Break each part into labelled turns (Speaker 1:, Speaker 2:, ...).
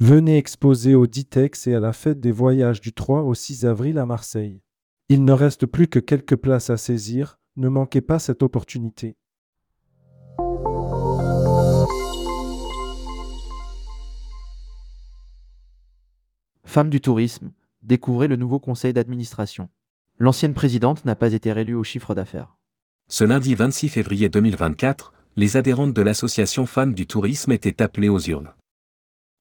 Speaker 1: Venez exposer au Ditex et à la fête des voyages du 3 au 6 avril à Marseille. Il ne reste plus que quelques places à saisir, ne manquez pas cette opportunité.
Speaker 2: Femme du tourisme, découvrez le nouveau conseil d'administration. L'ancienne présidente n'a pas été réélue au chiffre d'affaires.
Speaker 3: Ce lundi 26 février 2024, les adhérentes de l'association Femmes du tourisme étaient appelées aux urnes.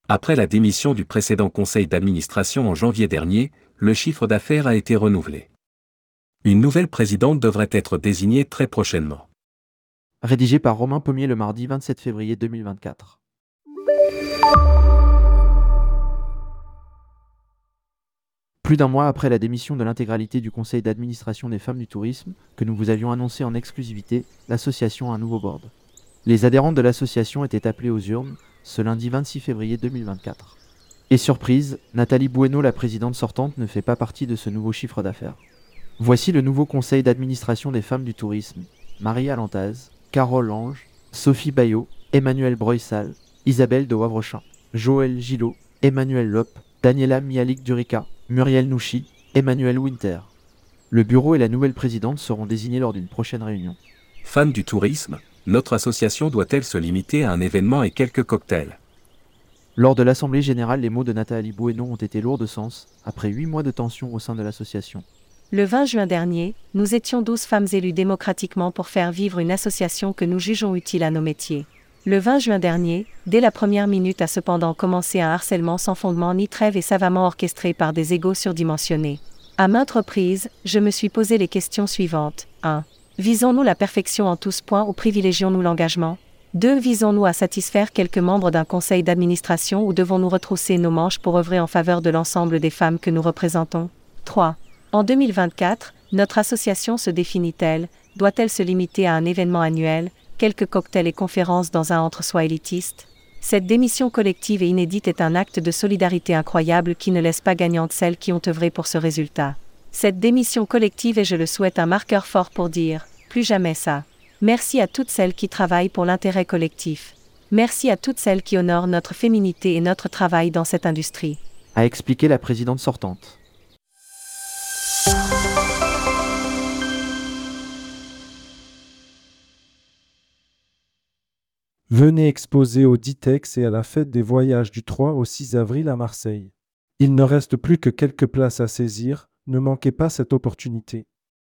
Speaker 3: Après la démission du précédent conseil d'administration en janvier dernier, le chiffre d'affaires a été renouvelé. Une nouvelle présidente devrait être désignée très prochainement.
Speaker 2: Rédigé par Romain Pommier le mardi 27 février 2024. Plus d'un mois après la démission de l'intégralité du conseil d'administration des femmes du tourisme, que nous vous avions annoncé en exclusivité, l'association a un nouveau board. Les adhérentes de l'association étaient appelées aux urnes ce lundi 26 février 2024. Et surprise, Nathalie Bueno, la présidente sortante, ne fait pas partie de ce nouveau chiffre d'affaires. Voici le nouveau conseil d'administration des femmes du tourisme. Marie Alantaz, Carole Lange, Sophie Bayot, Emmanuel Broissal, Isabelle de Wavrechin, Joël Gillot, Emmanuel Lop, Daniela Mialik Durica, Muriel Nouchi, Emmanuel Winter. Le bureau et la nouvelle présidente seront désignés lors d'une prochaine réunion.
Speaker 3: Fans du tourisme, notre association doit-elle se limiter à un événement et quelques cocktails?
Speaker 2: Lors de l'Assemblée générale, les mots de Nathalie Bouénon ont été lourds de sens, après huit mois de tension au sein de l'association.
Speaker 4: Le 20 juin dernier, nous étions 12 femmes élues démocratiquement pour faire vivre une association que nous jugeons utile à nos métiers. Le 20 juin dernier, dès la première minute a cependant commencé un harcèlement sans fondement ni trêve et savamment orchestré par des égaux surdimensionnés. À maintes reprises, je me suis posé les questions suivantes. 1. Visons-nous la perfection en tous points ou privilégions-nous l'engagement? 2. Visons-nous à satisfaire quelques membres d'un conseil d'administration ou devons-nous retrousser nos manches pour œuvrer en faveur de l'ensemble des femmes que nous représentons? 3. En 2024, notre association se définit-elle? Doit-elle se limiter à un événement annuel quelques cocktails et conférences dans un entre-soi élitiste? Cette démission collective et inédite est un acte de solidarité incroyable qui ne laisse pas gagnante celles qui ont œuvré pour ce résultat. Cette démission collective est, je le souhaite, un marqueur fort pour dire plus jamais ça. Merci à toutes celles qui travaillent pour l'intérêt collectif. Merci à toutes celles qui honorent notre féminité et notre travail dans cette industrie.
Speaker 2: A expliqué la présidente sortante.
Speaker 1: Venez exposer au Ditex et à la fête des voyages du 3 au 6 avril à Marseille. Il ne reste plus que quelques places à saisir, ne manquez pas cette opportunité.